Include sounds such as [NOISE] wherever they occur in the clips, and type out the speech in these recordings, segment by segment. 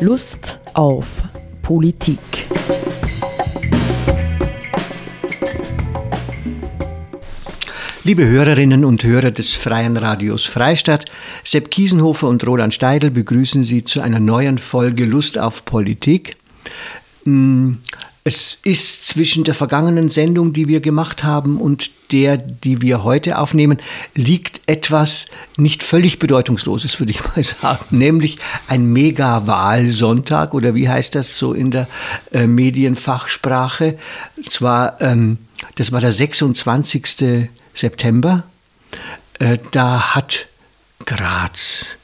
Lust auf Politik. Liebe Hörerinnen und Hörer des Freien Radios Freistadt, Sepp Kiesenhofer und Roland Steidl begrüßen Sie zu einer neuen Folge Lust auf Politik. Es ist zwischen der vergangenen Sendung, die wir gemacht haben, und der, die wir heute aufnehmen, liegt etwas nicht völlig Bedeutungsloses, würde ich [LAUGHS] mal sagen, nämlich ein Mega-Wahlsonntag oder wie heißt das so in der äh, Medienfachsprache? Zwar, ähm, das war der 26. September. Äh, da hat Graz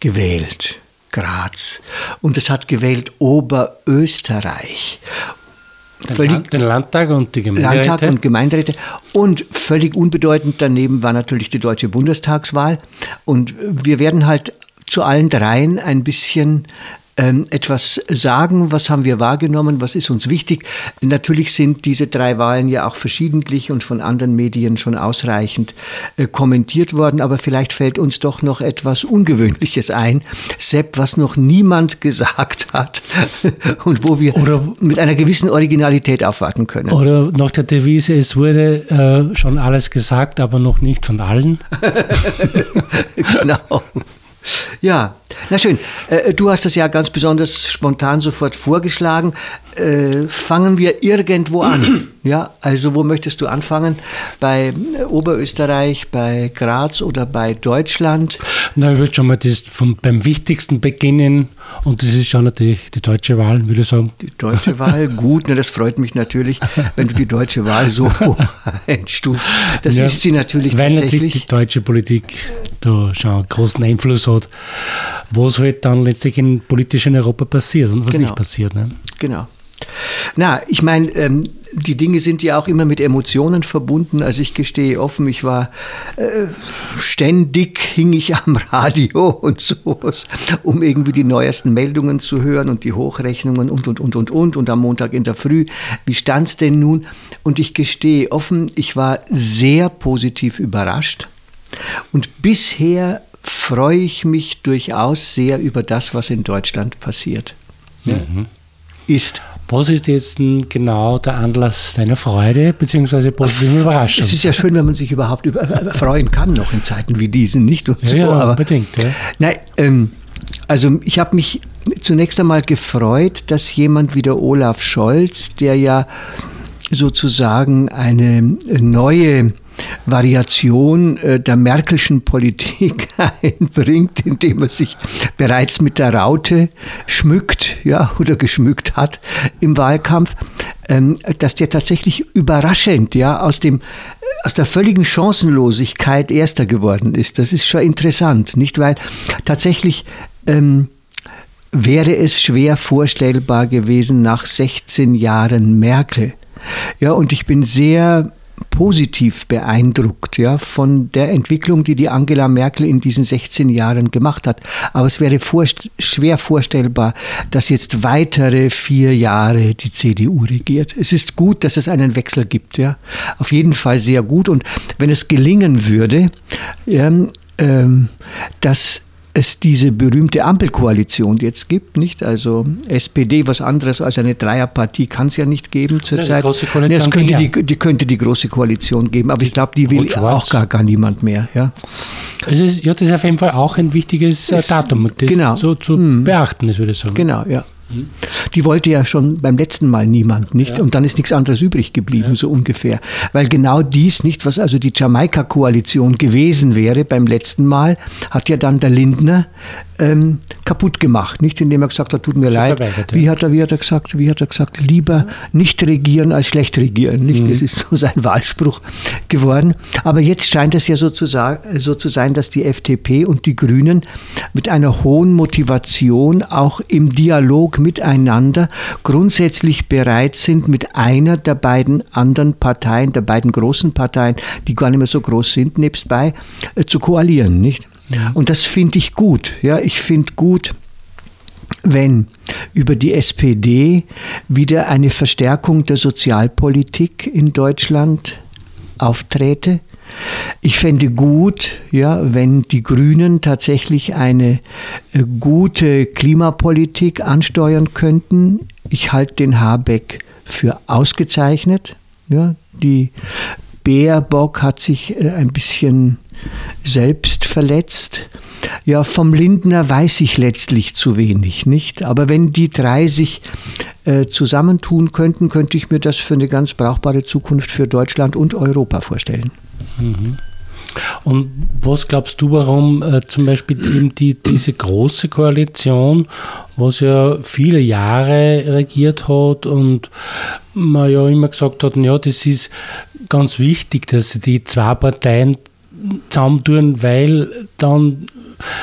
gewählt. Graz. Und es hat gewählt Oberösterreich. Den, völlig, den Landtag und die Gemeinderäte. Landtag und Gemeinderäte. Und völlig unbedeutend daneben war natürlich die deutsche Bundestagswahl. Und wir werden halt zu allen dreien ein bisschen etwas sagen, was haben wir wahrgenommen, was ist uns wichtig. Natürlich sind diese drei Wahlen ja auch verschiedentlich und von anderen Medien schon ausreichend äh, kommentiert worden, aber vielleicht fällt uns doch noch etwas Ungewöhnliches ein, Sepp, was noch niemand [LAUGHS] gesagt hat [LAUGHS] und wo wir oder, mit einer gewissen Originalität aufwarten können. Oder nach der Devise, es wurde äh, schon alles gesagt, aber noch nicht von allen. [LAUGHS] genau. Ja, na schön. Äh, du hast das ja ganz besonders spontan sofort vorgeschlagen. Äh, fangen wir irgendwo an. [CLEARS THROAT] Ja, also wo möchtest du anfangen? Bei Oberösterreich, bei Graz oder bei Deutschland? Na, ich würde schon mal das vom, beim Wichtigsten beginnen und das ist schon natürlich die deutsche Wahl, würde ich sagen. Die deutsche Wahl, [LAUGHS] gut, na, das freut mich natürlich, wenn du die deutsche Wahl so hoch [LAUGHS] einstufst. Das ja, ist sie natürlich weil tatsächlich. Weil natürlich die deutsche Politik da schon einen großen Einfluss hat was halt dann letztlich in politisch in Europa passiert und was genau. nicht passiert. Ne? Genau. Na, ich meine, ähm, die Dinge sind ja auch immer mit Emotionen verbunden. Also ich gestehe offen, ich war äh, ständig hing ich am Radio [LAUGHS] und sowas, um irgendwie die neuesten Meldungen zu hören und die Hochrechnungen und und und und und und am Montag in der Früh. Wie stand es denn nun? Und ich gestehe offen, ich war sehr positiv überrascht. Und bisher freue ich mich durchaus sehr über das, was in Deutschland passiert. Mhm. Ist. Was ist jetzt genau der Anlass deiner Freude bzw. positiven Überraschung? Es ist ja schön, wenn man sich überhaupt über, äh, freuen kann, noch in Zeiten wie diesen, nicht? Und so, ja, aber, unbedingt. Ja. Nein, ähm, also ich habe mich zunächst einmal gefreut, dass jemand wie der Olaf Scholz, der ja sozusagen eine neue Variation äh, der Merkelschen Politik [LAUGHS] einbringt, indem er sich bereits mit der Raute schmückt, ja, oder geschmückt hat im Wahlkampf, ähm, dass der tatsächlich überraschend, ja, aus dem aus der völligen Chancenlosigkeit Erster geworden ist. Das ist schon interessant, nicht? Weil tatsächlich ähm, wäre es schwer vorstellbar gewesen nach 16 Jahren Merkel. Ja, und ich bin sehr positiv beeindruckt ja, von der Entwicklung, die die Angela Merkel in diesen 16 Jahren gemacht hat. Aber es wäre vorst schwer vorstellbar, dass jetzt weitere vier Jahre die CDU regiert. Es ist gut, dass es einen Wechsel gibt. Ja. Auf jeden Fall sehr gut. Und wenn es gelingen würde, ja, ähm, dass es diese berühmte Ampelkoalition jetzt gibt, nicht? Also SPD, was anderes als eine Dreierpartie kann es ja nicht geben zurzeit. Ja, nee, es könnte die, die, könnte die große Koalition geben, aber ich glaube, die will auch gar, gar niemand mehr. Ja. Also ja, das ist auf jeden Fall auch ein wichtiges äh, Datum, das genau. so zu hm. beachten ist, würde ich sagen. Genau, ja. Die wollte ja schon beim letzten Mal niemand, nicht? Ja. Und dann ist nichts anderes übrig geblieben, ja. so ungefähr. Weil genau dies nicht, was also die Jamaika-Koalition gewesen wäre beim letzten Mal, hat ja dann der Lindner ähm, kaputt gemacht, nicht indem er gesagt hat, tut mir Sie leid. Wie hat er, wie hat er gesagt? Wie hat er gesagt? Lieber nicht regieren als schlecht regieren, nicht? Mhm. Das ist so sein Wahlspruch geworden. Aber jetzt scheint es ja so zu, so zu sein, dass die FDP und die Grünen mit einer hohen Motivation auch im Dialog miteinander grundsätzlich bereit sind, mit einer der beiden anderen Parteien, der beiden großen Parteien, die gar nicht mehr so groß sind, nebstbei, äh, zu koalieren, nicht? Ja. Und das finde ich gut. Ja, ich finde gut, wenn über die SPD wieder eine Verstärkung der Sozialpolitik in Deutschland aufträte. Ich fände gut, ja, wenn die Grünen tatsächlich eine äh, gute Klimapolitik ansteuern könnten. Ich halte den Habeck für ausgezeichnet. Ja, die Baerbock hat sich äh, ein bisschen selbst verletzt. Ja, vom Lindner weiß ich letztlich zu wenig, nicht? Aber wenn die drei sich äh, zusammentun könnten, könnte ich mir das für eine ganz brauchbare Zukunft für Deutschland und Europa vorstellen. Mhm. Und was glaubst du, warum äh, zum Beispiel eben die, diese große Koalition, was ja viele Jahre regiert hat und man ja immer gesagt hat, ja, das ist ganz wichtig, dass die zwei Parteien zusammentun, weil dann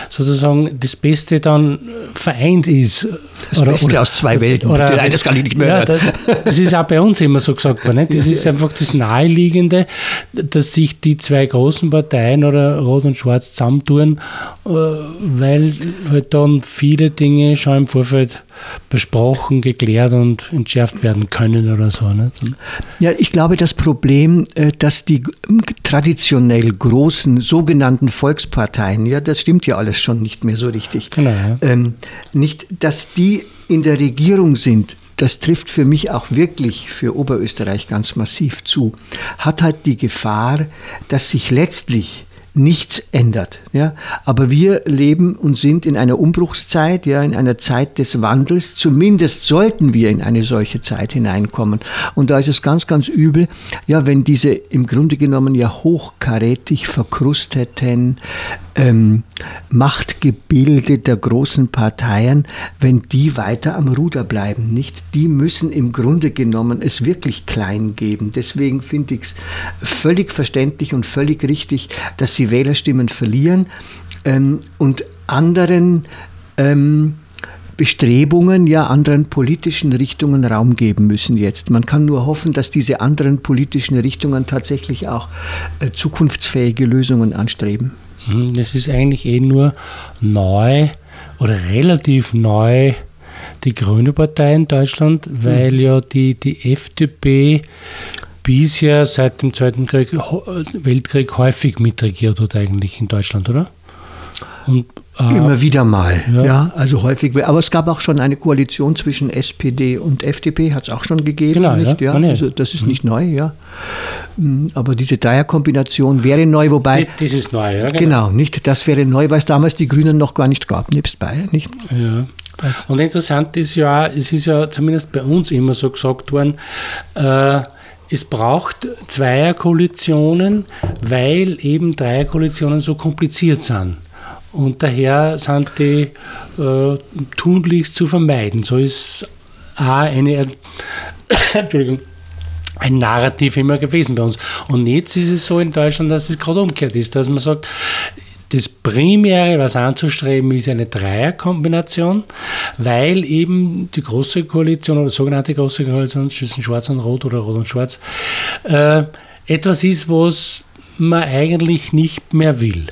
sozusagen das Beste dann vereint ist. Das oder, Beste oder, aus zwei Welten. Oder, Nein, das kann ich nicht mehr ja, das, das, ist auch bei uns immer so gesagt worden. Nicht? Das ist einfach das Naheliegende, dass sich die zwei großen Parteien oder Rot und Schwarz zusammentun, äh, weil halt dann viele Dinge schon im Vorfeld besprochen, geklärt und entschärft werden können oder so. Nicht? Ja, ich glaube, das Problem, äh, dass die traditionell großen sogenannten Volksparteien, ja, das stimmt ja alles schon nicht mehr so richtig, genau, ja. ähm, nicht, dass die in der Regierung sind, das trifft für mich auch wirklich für Oberösterreich ganz massiv zu, hat halt die Gefahr, dass sich letztlich nichts ändert. Ja? Aber wir leben und sind in einer Umbruchszeit, ja, in einer Zeit des Wandels. Zumindest sollten wir in eine solche Zeit hineinkommen. Und da ist es ganz, ganz übel, ja, wenn diese im Grunde genommen ja hochkarätig verkrusteten ähm, Machtgebilde der großen Parteien, wenn die weiter am Ruder bleiben. Nicht? Die müssen im Grunde genommen es wirklich klein geben. Deswegen finde ich es völlig verständlich und völlig richtig, dass sie Wählerstimmen verlieren ähm, und anderen ähm, Bestrebungen, ja, anderen politischen Richtungen Raum geben müssen jetzt. Man kann nur hoffen, dass diese anderen politischen Richtungen tatsächlich auch äh, zukunftsfähige Lösungen anstreben. Hm, das ist eigentlich eh nur neu oder relativ neu die Grüne Partei in Deutschland, hm. weil ja die, die FDP bisher seit dem Zweiten Krieg, Weltkrieg häufig mitregiert hat eigentlich in Deutschland, oder? Und äh, Immer wieder mal, ja. ja. also häufig. Aber es gab auch schon eine Koalition zwischen SPD und FDP, hat es auch schon gegeben. Genau, nicht? Ja. ja. Also das ist mhm. nicht neu, ja. Mm, aber diese Dreierkombination wäre neu, wobei. Das, das ist neu, ja. Genau. genau, nicht. Das wäre neu, weil es damals die Grünen noch gar nicht gab, nebst Bayern, nicht? Ja. Und interessant ist ja, es ist ja zumindest bei uns immer so gesagt worden, äh, es braucht Zweierkoalitionen, weil eben Dreierkoalitionen so kompliziert sind. Und daher sind die äh, tunlichst zu vermeiden. So ist auch eine, [COUGHS] Entschuldigung, ein Narrativ immer gewesen bei uns. Und jetzt ist es so in Deutschland, dass es gerade umgekehrt ist, dass man sagt, das Primäre, was anzustreben, ist eine Dreierkombination, weil eben die große Koalition oder sogenannte große Koalition zwischen Schwarz und Rot oder Rot und Schwarz äh, etwas ist, was man eigentlich nicht mehr will.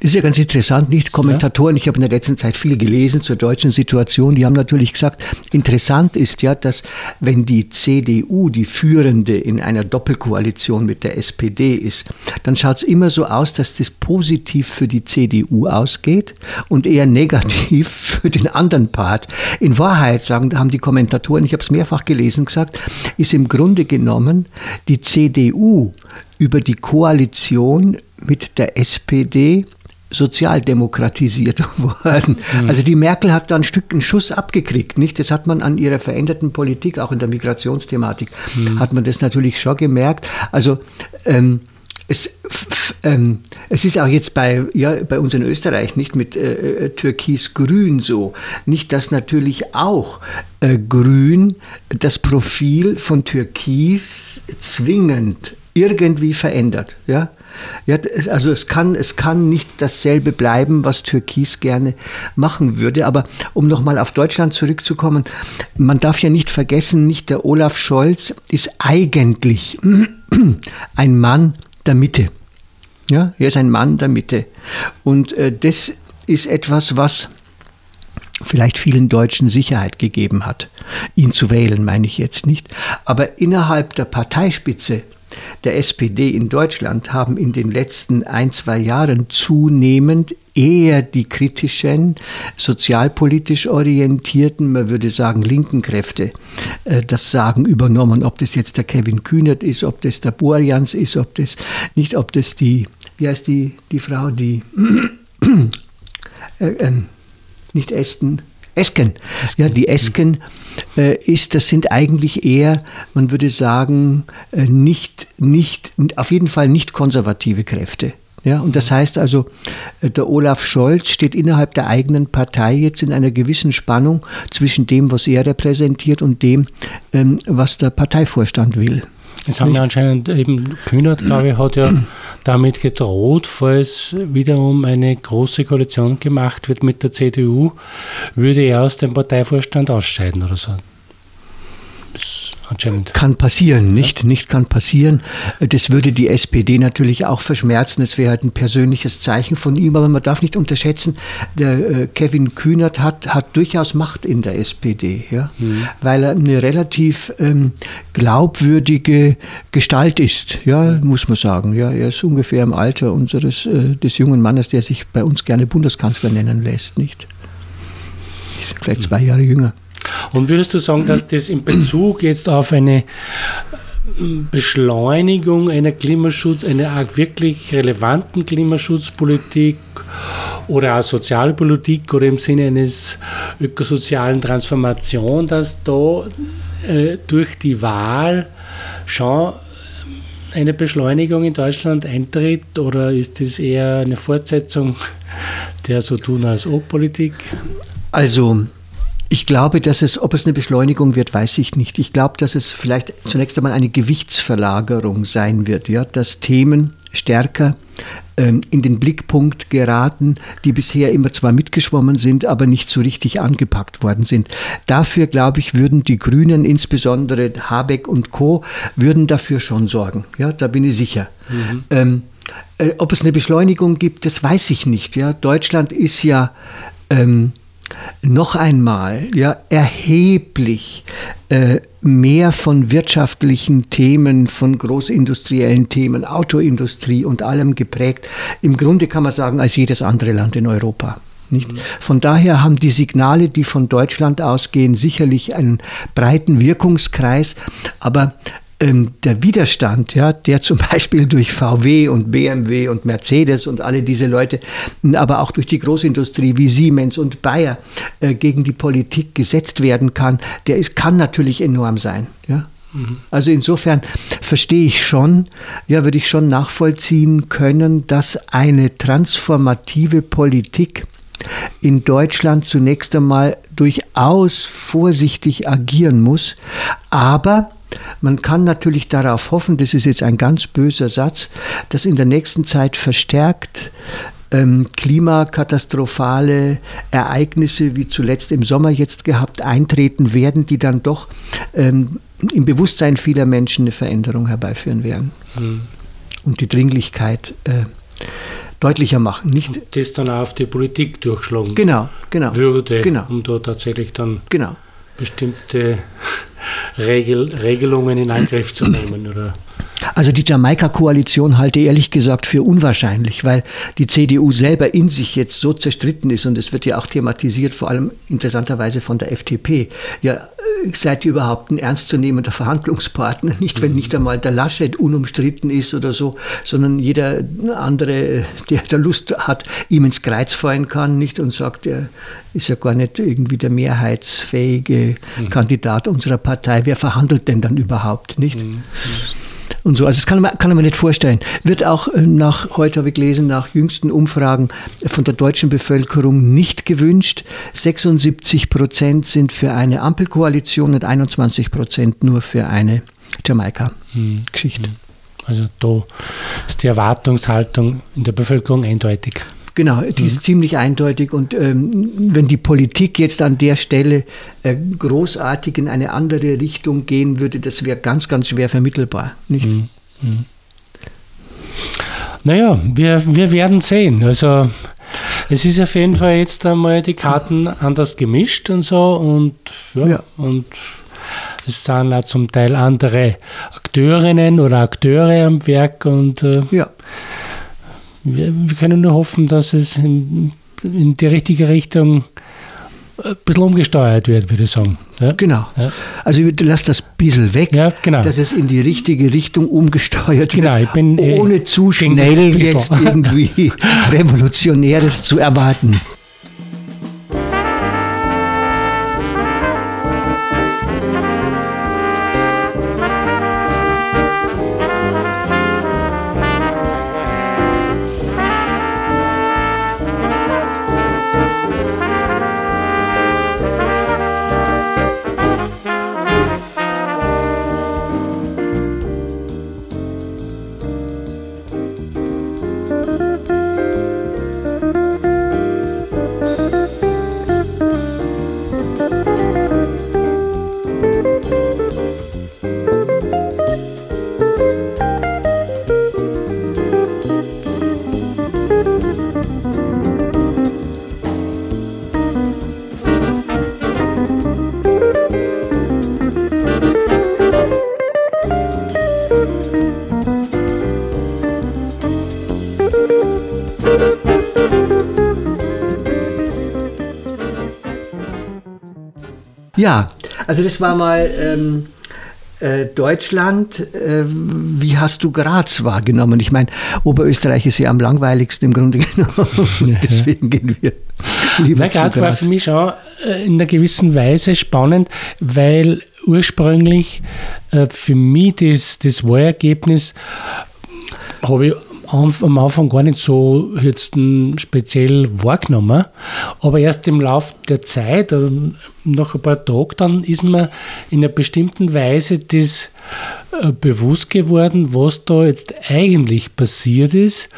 Das ist ja ganz interessant, nicht? Kommentatoren, ich habe in der letzten Zeit viel gelesen zur deutschen Situation, die haben natürlich gesagt, interessant ist ja, dass wenn die CDU die Führende in einer Doppelkoalition mit der SPD ist, dann schaut es immer so aus, dass das positiv für die CDU ausgeht und eher negativ [LAUGHS] für den anderen Part. In Wahrheit, sagen, da haben die Kommentatoren, ich habe es mehrfach gelesen, gesagt, ist im Grunde genommen die CDU über die Koalition mit der SPD sozialdemokratisiert [LAUGHS] worden. Mhm. Also die Merkel hat da ein Stück einen Schuss abgekriegt, nicht? Das hat man an ihrer veränderten Politik, auch in der Migrationsthematik, mhm. hat man das natürlich schon gemerkt. Also ähm, es, ähm, es ist auch jetzt bei, ja, bei uns in Österreich nicht mit äh, äh, Türkis-Grün so. Nicht, dass natürlich auch äh, Grün das Profil von Türkis zwingend irgendwie verändert. Ja? Ja, also es kann, es kann nicht dasselbe bleiben, was Türkis gerne machen würde. Aber um nochmal auf Deutschland zurückzukommen, man darf ja nicht vergessen, nicht der Olaf Scholz ist eigentlich [CLEARS THROAT] ein Mann der Mitte. Ja, er ist ein Mann der Mitte. Und äh, das ist etwas, was vielleicht vielen Deutschen Sicherheit gegeben hat, ihn zu wählen, meine ich jetzt nicht. Aber innerhalb der Parteispitze der SPD in Deutschland haben in den letzten ein, zwei Jahren zunehmend eher die kritischen, sozialpolitisch orientierten, man würde sagen linken Kräfte, äh, das Sagen übernommen. Ob das jetzt der Kevin Kühnert ist, ob das der Borjans ist, ob das nicht, ob das die, wie heißt die, die Frau, die [CLEARS THROAT] äh, äh, nicht Ästen, Esken. Ja, die Esken äh, ist, das sind eigentlich eher, man würde sagen, äh, nicht, nicht, auf jeden Fall nicht konservative Kräfte. Ja, und das heißt also, äh, der Olaf Scholz steht innerhalb der eigenen Partei jetzt in einer gewissen Spannung zwischen dem, was er repräsentiert und dem, ähm, was der Parteivorstand will. Es haben ja anscheinend eben Kühnert, glaube ich, hat ja [CLEARS THROAT] damit gedroht, falls wiederum eine große Koalition gemacht wird mit der CDU, würde er aus dem Parteivorstand ausscheiden oder so Kann passieren, nicht? Ja. Nicht kann passieren. Das würde die SPD natürlich auch verschmerzen. Es wäre halt ein persönliches Zeichen von ihm, aber man darf nicht unterschätzen, der äh, Kevin Kühnert hat, hat durchaus Macht in der SPD, ja? Mhm. weil er eine relativ ähm, glaubwürdige Gestalt ist, ja, muss man sagen. Ja, er ist ungefähr im Alter unseres äh, des jungen Mannes, der sich bei uns gerne Bundeskanzler nennen lässt, nicht? Ist vielleicht zwei Jahre jünger. Und würdest du sagen, dass das in Bezug jetzt auf eine äh, Beschleunigung einer Klimaschutz, einer wirklich relevanten Klimaschutzpolitik oder auch Sozialpolitik oder im Sinne eines ökosozialen Transformation, dass da äh, durch die Wahl schon eine Beschleunigung in Deutschland eintritt oder ist das eher eine Fortsetzung der so tun als O-Politik? Also ich glaube, dass es, ob es eine Beschleunigung wird, weiß ich nicht. Ich glaube, dass es vielleicht zunächst einmal eine Gewichtsverlagerung sein wird, ja, dass Themen stärker ähm, in den Blickpunkt geraten, die bisher immer zwar mitgeschwommen sind, aber nicht so richtig angepackt worden sind. Dafür, glaube ich, würden die Grünen, insbesondere Habeck und Co., würden dafür schon sorgen. Ja, da bin ich sicher. Mhm. Ähm, äh, ob es eine Beschleunigung gibt, das weiß ich nicht. Ja, Deutschland ist ja ähm, noch einmal ja, erheblich äh, mehr von wirtschaftlichen Themen, von großindustriellen Themen, Autoindustrie und allem geprägt, im Grunde kann man sagen, als jedes andere Land in Europa. Nicht? Von daher haben die Signale, die von Deutschland ausgehen, sicherlich einen breiten Wirkungskreis, aber ähm, der Widerstand, ja, der zum Beispiel durch VW und BMW und Mercedes und alle diese Leute, aber auch durch die Großindustrie wie Siemens und Bayer äh, gegen die Politik gesetzt werden kann, der ist, kann natürlich enorm sein. Ja. Mhm. Also insofern verstehe ich schon, ja, würde ich schon nachvollziehen können, dass eine transformative Politik in Deutschland zunächst einmal durchaus vorsichtig agieren muss, aber man kann natürlich darauf hoffen, das ist jetzt ein ganz böser Satz, dass in der nächsten Zeit verstärkt ähm, klimakatastrophale Ereignisse, wie zuletzt im Sommer jetzt gehabt, eintreten werden, die dann doch ähm, im Bewusstsein vieler Menschen eine Veränderung herbeiführen werden. Mhm. Und die Dringlichkeit äh, deutlicher machen. Nicht und das dann auch auf die Politik durchschlagen genau, genau, würde, genau. um da tatsächlich dann genau. Bestimmte Regel, Regelungen in Angriff zu nehmen? Oder? Also die Jamaika-Koalition halte ich ehrlich gesagt für unwahrscheinlich, weil die CDU selber in sich jetzt so zerstritten ist und es wird ja auch thematisiert, vor allem interessanterweise von der FDP. Ja, äh, seid ihr überhaupt ein ernstzunehmender Verhandlungspartner? Nicht, wenn nicht einmal der Laschet unumstritten ist oder so, sondern jeder andere, der da Lust hat, ihm ins Kreuz fallen kann, nicht und sagt, er ist ja gar nicht irgendwie der mehrheitsfähige mhm. Kandidat unserer Partei. Wer verhandelt denn dann überhaupt, nicht? Mhm und so. Also das kann man, kann man nicht vorstellen. Wird auch äh, nach, heute habe ich gelesen, nach jüngsten Umfragen von der deutschen Bevölkerung nicht gewünscht. 76 Prozent sind für eine Ampelkoalition und 21 Prozent nur für eine Jamaika-Geschichte. Hm. Also da ist die Erwartungshaltung in der Bevölkerung eindeutig. Genau, die ist mhm. ziemlich eindeutig. Und ähm, wenn die Politik jetzt an der Stelle äh, großartig in eine andere Richtung gehen würde, das wäre ganz, ganz schwer vermittelbar, nicht? Mhm. Mhm. Naja, wir, wir werden sehen. Also es ist auf jeden Fall jetzt einmal die Karten anders gemischt und so und ja, ja. und es sind auch zum Teil andere Akteurinnen oder Akteure am Werk und äh, ja. Wir, wir, können nur hoffen, dass es in, in die richtige Richtung ein bisschen umgesteuert wird, würde ich sagen. Ja? Genau. Ja. Also lass das bisschen weg, ja, genau. dass es in die richtige Richtung umgesteuert genau, wird, bin, äh, ohne zu schnell jetzt [LAUGHS] irgendwie Revolutionäres zu erwarten. Ja, also das war mal ähm, äh, Deutschland. Äh, wie hast du Graz wahrgenommen? Ich meine, Oberösterreich ist ja am langweiligsten im Grunde genommen. [LAUGHS] Deswegen gehen wir lieber Na, Graz war für mich schon äh, in einer gewissen Weise spannend, weil ursprünglich äh, für mich das, das Wahlergebnis habe ich am Anfang gar nicht so jetzt speziell wahrgenommen, aber erst im Laufe der Zeit, nach ein paar Tagen, dann ist mir in einer bestimmten Weise das äh, bewusst geworden, was da jetzt eigentlich passiert ist.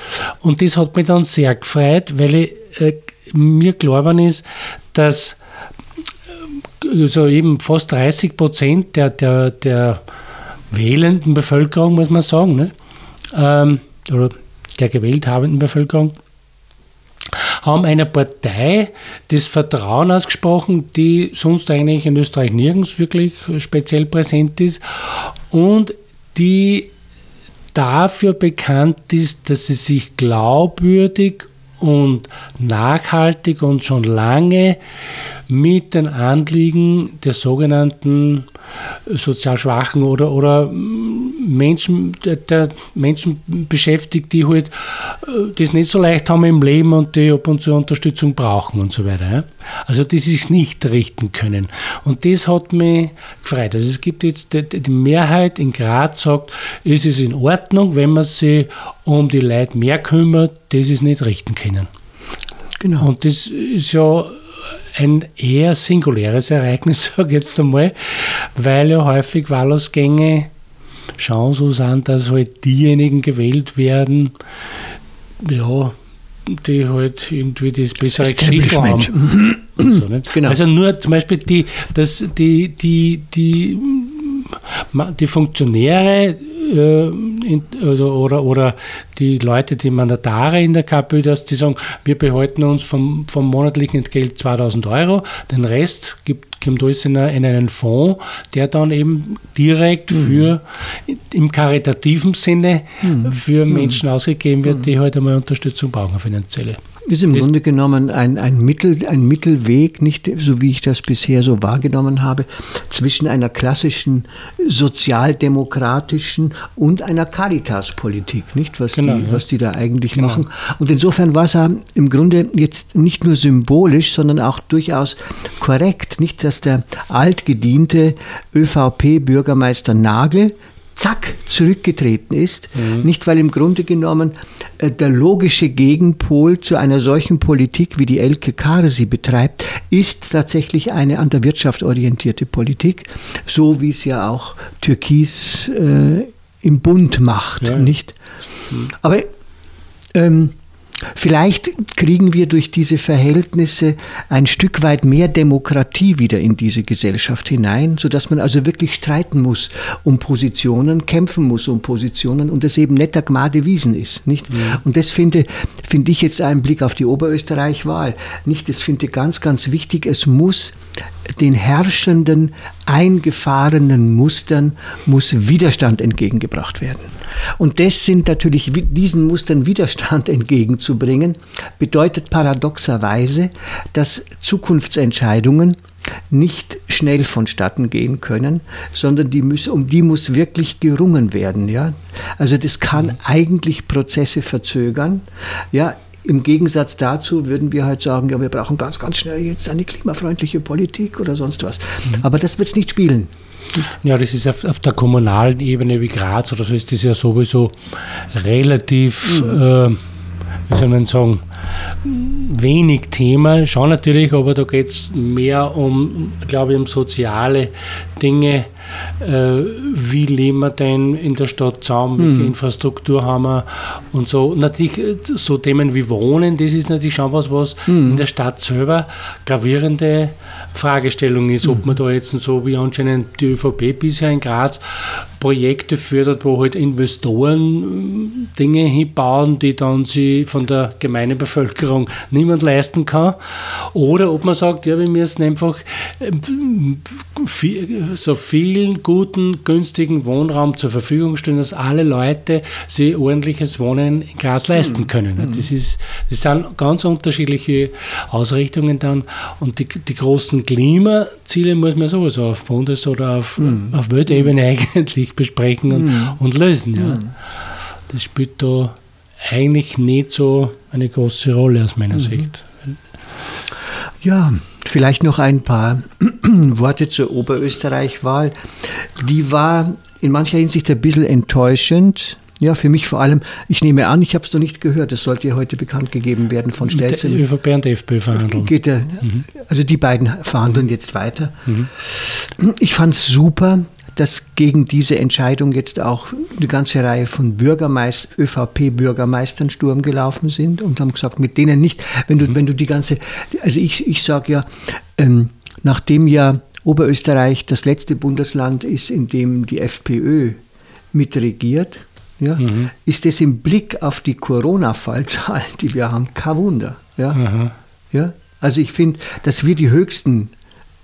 Und das hat mich dann sehr gefreut, weil ich, äh, mir klar ist, dass äh, so eben fast 30 Prozent der, der, der wählenden Bevölkerung, muss man sagen, nicht? Ähm, oder der gewählt habenden Bevölkerung, haben einer Partei das Vertrauen ausgesprochen, die sonst eigentlich in Österreich nirgends wirklich speziell präsent ist und die dafür bekannt ist, dass sie sich glaubwürdig und nachhaltig und schon lange mit den Anliegen der sogenannten sozial Schwachen oder, oder Menschen, der, der Menschen beschäftigt, die halt äh, das nicht so leicht haben im Leben und die ab und zu Unterstützung brauchen und so weiter. Also die sich nicht richten können. Und das hat mich gefreut. Also es gibt jetzt die, die Mehrheit in Graz sagt, es ist in Ordnung, wenn man sich um die Leute mehr kümmert, die sich nicht richten können. Genau. Und das ist ja ein eher singuläres Ereignis, [LAUGHS] sage ich jetzt einmal, weil ja häufig Wahlausgänge schon so sind, dass halt diejenigen gewählt werden, ja, die halt irgendwie das bessere Geschichte haben. [CLEARS THROAT] Also, genau. also nur zum Beispiel die, das, die, die, die, die Funktionäre äh, also, oder, oder die Leute, die Mandatare in der KPÖ, dass die sagen, wir behalten uns vom, vom monatlichen Entgelt 2000 Euro, den Rest gibt, kommt alles in, in einen Fonds, der dann eben direkt mhm. für, im karitativen Sinne, mhm. für mhm. Menschen ausgegeben wird, die halt einmal Unterstützung brauchen, finanzielle ist im ist Grunde genommen ein, ein, Mittel, ein Mittelweg, nicht so wie ich das bisher so wahrgenommen habe, zwischen einer klassischen sozialdemokratischen und einer Caritas-Politik, nicht was, genau, die, ja. was die da eigentlich genau. machen. Und insofern war es im Grunde jetzt nicht nur symbolisch, sondern auch durchaus korrekt, nicht, dass der altgediente ÖVP-Bürgermeister Nagel zack, zurückgetreten ist. Mhm. Nicht, weil im Grunde genommen äh, der logische Gegenpol zu einer solchen Politik, wie die Elke Kare sie betreibt, ist tatsächlich eine an der Wirtschaft orientierte Politik, so wie es ja auch Türkis äh, im Bund macht, ja. nicht? Mhm. Aber ähm, Vielleicht kriegen wir durch diese Verhältnisse ein Stück weit mehr Demokratie wieder in diese Gesellschaft hinein, sodass man also wirklich streiten muss um Positionen, kämpfen muss um Positionen und das eben nicht der Gmade Wiesen ist. Nicht? Ja. Und das finde, finde ich jetzt einen Blick auf die Oberösterreich-Wahl. Nicht, das finde ich ganz, ganz wichtig. Es muss den herrschenden, eingefahrenen Mustern muss Widerstand entgegengebracht werden. Und das sind natürlich, diesen Mustern Widerstand [LAUGHS] entgegenzubringen, bedeutet paradoxerweise, dass Zukunftsentscheidungen nicht schnell vonstatten gehen können, sondern die muss, um die muss wirklich gerungen werden. Ja? Also das kann mhm. eigentlich Prozesse verzögern. Ja? Im Gegensatz dazu würden wir halt sagen, ja, wir brauchen ganz, ganz schnell jetzt eine klimafreundliche Politik oder sonst was. Mhm. Aber das wird es nicht spielen. Ja, das ist auf, auf, der kommunalen Ebene wie Graz oder so ist das ja sowieso relativ, mhm. äh, wie soll man sagen, wenig Thema, schon natürlich, aber da geht es mehr um, glaube ich, um soziale Dinge. Äh, wie leben wir denn in der Stadt zusammen, wie viel mhm. Infrastruktur haben wir und so. Natürlich äh, so Themen wie Wohnen, das ist natürlich schon was, was mhm. in der Stadt selber gravierende Fragestellung ist, ob man da jetzt so wie anscheinend die ÖVP bisher in Graz Projekte fördert, wo halt Investoren äh, Dinge hinbauen, die dann sie von der gemeinen Bevölkerung niemand leisten kann. Oder ob man sagt, ja, wir müssen einfach ähm, so vielen guten, günstigen Wohnraum zur Verfügung stellen, dass alle Leute sich ordentliches Wohnen in Graz leisten können. Mhm. Das, ist, das sind ganz unterschiedliche Ausrichtungen dann. Und die, die großen Klimaziele muss man sowieso auf Bundes- oder auf, mhm. auf Weltebene [LAUGHS] eigentlich besprechen und, mhm. und lösen. Ja. Mhm. Das spielt da eigentlich nicht so eine große Rolle aus meiner mhm. Sicht. Ja, vielleicht noch ein paar [CLEARS THROAT] Worte zur Oberösterreich-Wahl. Die war in mancher Hinsicht ein bisschen enttäuschend. Ja, für mich vor allem, ich nehme an, ich habe es noch nicht gehört, es sollte ja heute bekannt gegeben werden von Stelzen. Die ÖVP und die FPÖ verhandeln. Geht ja, mhm. Also die beiden verhandeln jetzt weiter. Mhm. Ich fand es super, dass gegen diese Entscheidung jetzt auch eine ganze Reihe von Bürgermeister, ÖVP-Bürgermeistern Sturm gelaufen sind und haben gesagt, mit denen nicht, wenn du, mhm. wenn du die ganze, also ich, ich sage ja, ähm, nachdem ja Oberösterreich das letzte Bundesland ist, in dem die FPÖ mitregiert, ja, mhm. ist es im Blick auf die Corona-Fallzahlen, die wir haben, kein Wunder. Ja, mhm. ja? Also ich finde, dass wir die höchsten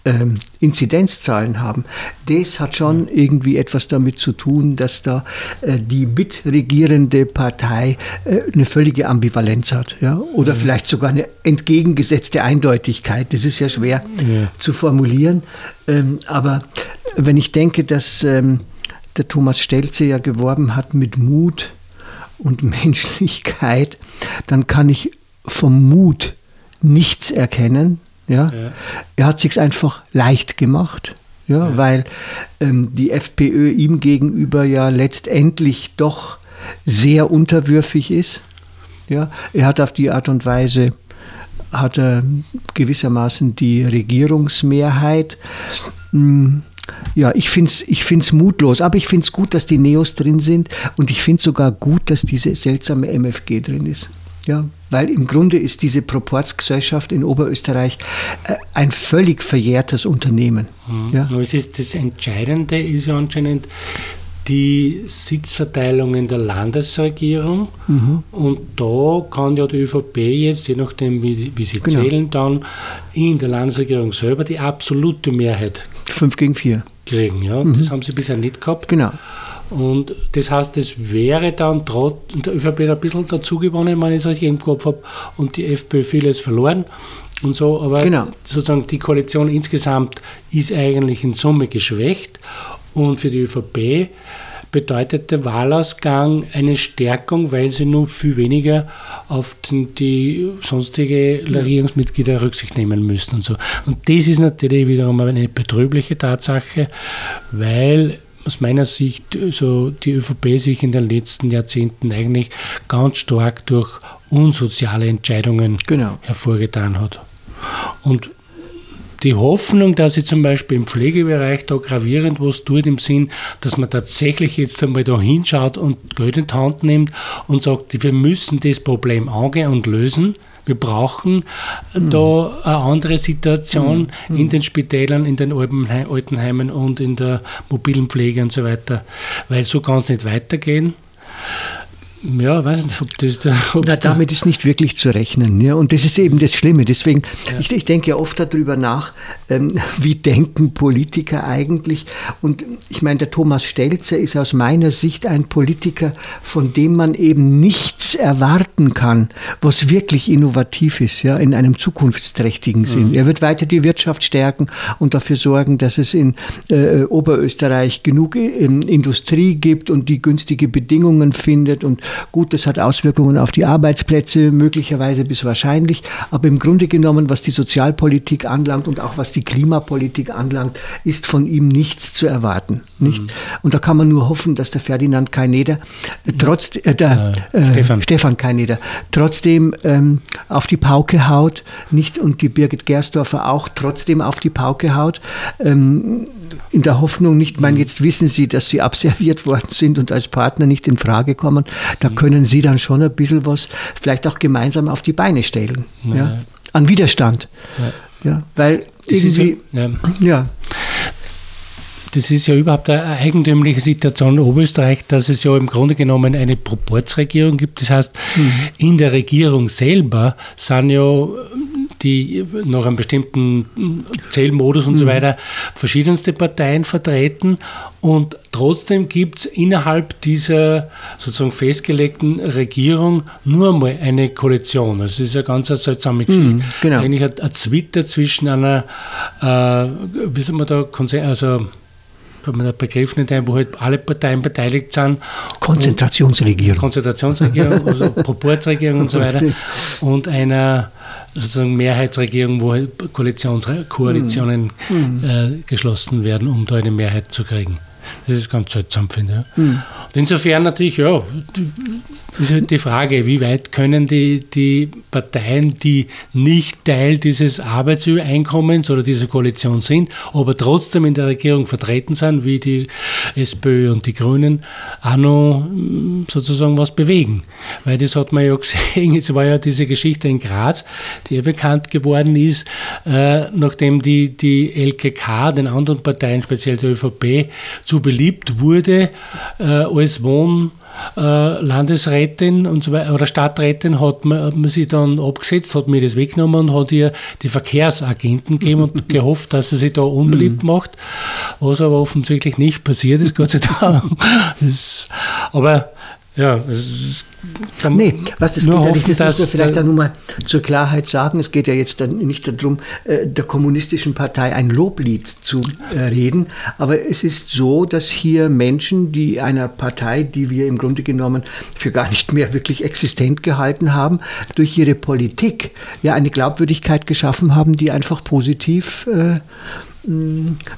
ähm, Inzidenzzahlen haben, das hat schon irgendwie etwas damit zu tun, dass da äh, die mitregierende Partei äh, eine völlige Ambivalenz hat. Ja? Oder mhm. vielleicht sogar eine entgegengesetzte Eindeutigkeit. Das ist ja schwer ja. zu formulieren. Ähm, aber wenn ich denke, dass ähm, der Thomas Stelze ja geworben hat mit Mut und [LAUGHS] Menschlichkeit, dann kann ich vom Mut nichts erkennen ja? ja. Er hat sich einfach leicht gemacht. Ja, ja. weil ähm, die FPÖ ihm gegenüber ja letztendlich doch sehr unterwürfig ist. Ja, er hat auf die Art und Weise hat er gewissermaßen die Regierungsmehrheit. Hm, ja, ich finde es ich find's mutlos, aber ich finde es gut, dass die Neos drin sind und ich finde sogar gut, dass diese seltsame MFG drin ist. Ja, weil im Grunde ist diese Proportsgesellschaft in Oberösterreich äh, ein völlig verjährtes Unternehmen. Mhm. Ja. Aber es ist, das Entscheidende ist ja anscheinend die Sitzverteilung in der Landesregierung. Mhm. Und da kann ja die ÖVP jetzt, je nachdem wie, wie sie genau. zählen, dann in der Landesregierung selber die absolute Mehrheit. Fünf gegen vier. Kriegen, ja. Mhm. Das haben sie bisher nicht gehabt. Genau. Und das heißt, es wäre dann trotz, der ÖVP ein bisschen dazu gewonnen, wenn ich es richtig im Kopf habe, und die FPÖ vieles verloren und so. Aber genau. sozusagen die Koalition insgesamt ist eigentlich in Summe geschwächt. Und für die ÖVP bedeutet der Wahlausgang eine Stärkung, weil sie nun viel weniger auf den, die sonstige Regierungsmitglieder Rücksicht nehmen müssen und so. Und das ist natürlich wiederum eine betrübliche Tatsache, weil aus meiner Sicht so die ÖVP sich in den letzten Jahrzehnten eigentlich ganz stark durch unsoziale Entscheidungen genau. hervorgetan hat. Und die Hoffnung, dass sich zum Beispiel im Pflegebereich da gravierend was tut, im Sinn, dass man tatsächlich jetzt einmal da hinschaut und Geld in die Hand nimmt und sagt, wir müssen das Problem angehen und lösen. Wir brauchen mhm. da eine andere Situation mhm. in den Spitälern, in den Altenheimen und in der mobilen Pflege und so weiter, weil so kann es nicht weitergehen. Ja, weiß nicht, ob das. [LAUGHS] Ob Na, damit ist nicht wirklich zu rechnen. Ja? Und das ist eben das Schlimme. Deswegen, ja. ich, ich, denke oft darüber nach, ähm, [LAUGHS] wie denken Politiker eigentlich. Und ich meine, der Thomas Stelzer ist aus meiner Sicht ein Politiker, von dem man eben nichts erwarten kann, was wirklich innovativ ist, ja, in einem zukunftsträchtigen Sinn. Mhm. Er wird weiter die Wirtschaft stärken und dafür sorgen, dass es in äh, Oberösterreich genug äh, Industrie gibt und die günstige Bedingungen findet und Gut, das hat Auswirkungen auf die Arbeitsplätze, möglicherweise bis wahrscheinlich, aber im Grunde genommen, was die Sozialpolitik anlangt und auch was die Klimapolitik anlangt, ist von ihm nichts zu erwarten. Nicht? Mhm. Und da kann man nur hoffen, dass der Ferdinand Kaineder, äh, trotz, äh, der, äh, Stefan. Stefan Kaineder, trotzdem ähm, auf die Pauke haut, nicht und die Birgit Gersdorfer auch trotzdem auf die Pauke haut, ähm, in der Hoffnung nicht, mein, mhm. jetzt wissen Sie, dass Sie abserviert worden sind und als Partner nicht in Frage kommen. Da können Sie dann schon ein bisschen was vielleicht auch gemeinsam auf die Beine stellen. Ja. ja an Widerstand. Ja. ja weil irgendwie, ja. ja. Das ist ja überhaupt eine eigentümliche Situation in Oberösterreich, dass es ja im Grunde genommen eine Proportsregierung gibt. Das heißt, mhm. in der Regierung selber sind ja die nach einem bestimmten Zählmodus und mhm. so weiter verschiedenste Parteien vertreten und trotzdem gibt es innerhalb dieser sozusagen festgelegten Regierung nur mal eine Koalition. Also es ist eine ganz seltsame Geschichte. Mhm, genau. Eigentlich ein, ein Zwitter zwischen einer, äh, wie soll man da, also wenn man den Begriff nicht ein, wo halt alle Parteien beteiligt sind. Konzentrationsregierung. Konzentrationsregierung, also [LAUGHS] Proportsregierung und so weiter. Und einer sozusagen Mehrheitsregierung, wo halt Koalitions Koalitionen mhm. äh, geschlossen werden, um da eine Mehrheit zu kriegen. Das ist ganz seltsam, finde ich. Mhm. Und insofern natürlich, ja, ist halt die Frage, wie weit können die, die Parteien, die nicht Teil dieses Arbeitseinkommens oder dieser Koalition sind, aber trotzdem in der Regierung vertreten sind, wie die SPÖ und die Grünen, auch noch hm, sozusagen was bewegen. Weil das hat man ja gesehen, [LAUGHS] jetzt war ja diese Geschichte in Graz, die ja bekannt geworden ist, äh, nachdem die, die LKK den anderen Parteien, speziell der ÖVP, zu beliebt wurde äh, als Wohn- Landesrätin und so weiter, oder Stadträtin hat man, hat man sie dann abgesetzt, hat mir das weggenommen und hat ihr die Verkehrsagenten gegeben und [LAUGHS] gehofft, dass sie sich da unbeliebt mhm. macht, was aber offensichtlich nicht passiert ist, Gott sei Dank. [LAUGHS] Das, aber ja, es kann nee, was das nur geht hoffen, ja nicht, das muss man vielleicht auch nur mal zur Klarheit sagen. Es geht ja jetzt dann nicht darum, äh, der kommunistischen Partei ein Loblied zu äh, reden, aber es ist so, dass hier Menschen, die einer Partei, die wir im Grunde genommen für gar nicht mehr wirklich existent gehalten haben, durch ihre Politik ja eine Glaubwürdigkeit geschaffen haben, die einfach positiv äh,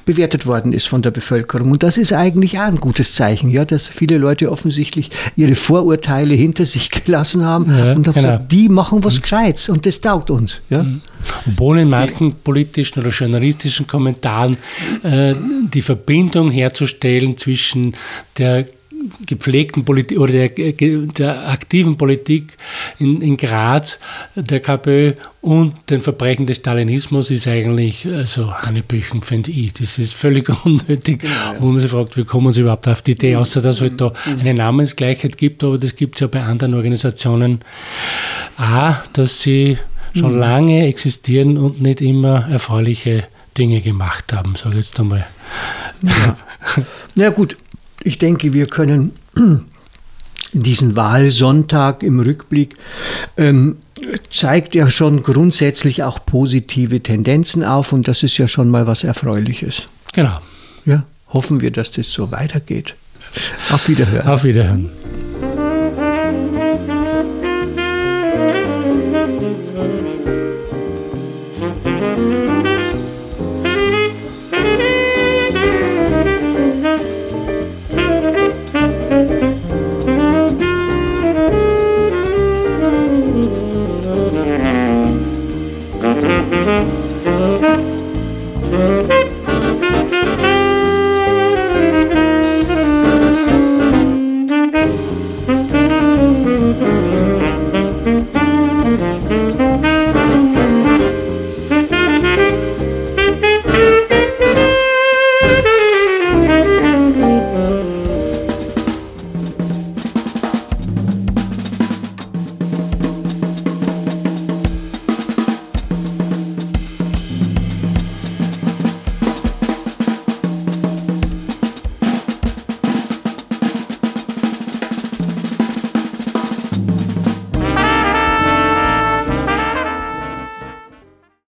bewertet worden ist von der Bevölkerung. Und das ist eigentlich auch ein gutes Zeichen, ja, dass viele Leute offensichtlich ihre Vorurteile hinter sich [LAUGHS] gelassen haben ja, und haben genau. gesagt, die machen was mhm. Gescheites und das taugt uns. Ja. Mhm. Obwohl in manchen politischen oder journalistischen Kommentaren äh, die Verbindung herzustellen zwischen der gepflegten Politik oder der, der aktiven Politik in, in, Graz, der KPÖ und den Verbrechen des Stalinismus ist eigentlich also Hanebüchen, finde ich. Das ist völlig [LAUGHS] unnötig, genau, ja. wo man sich fragt, wie kommen sie überhaupt auf die Idee, außer dass es halt da mhm. eine Namensgleichheit gibt, aber das gibt es ja bei anderen Organisationen auch, dass sie schon mhm. lange existieren und nicht immer erfreuliche Dinge gemacht haben, sage ich jetzt einmal. Ja. [LAUGHS] ja gut, ich denke, wir können [CLEARS THROAT] diesen Wahlsonntag im Rückblick ähm, zeigt ja schon grundsätzlich auch positive Tendenzen auf und das ist ja schon mal was Erfreuliches. Genau. Ja, hoffen wir, dass das so weitergeht. Auf Wiederhören. Auf Wiederhören.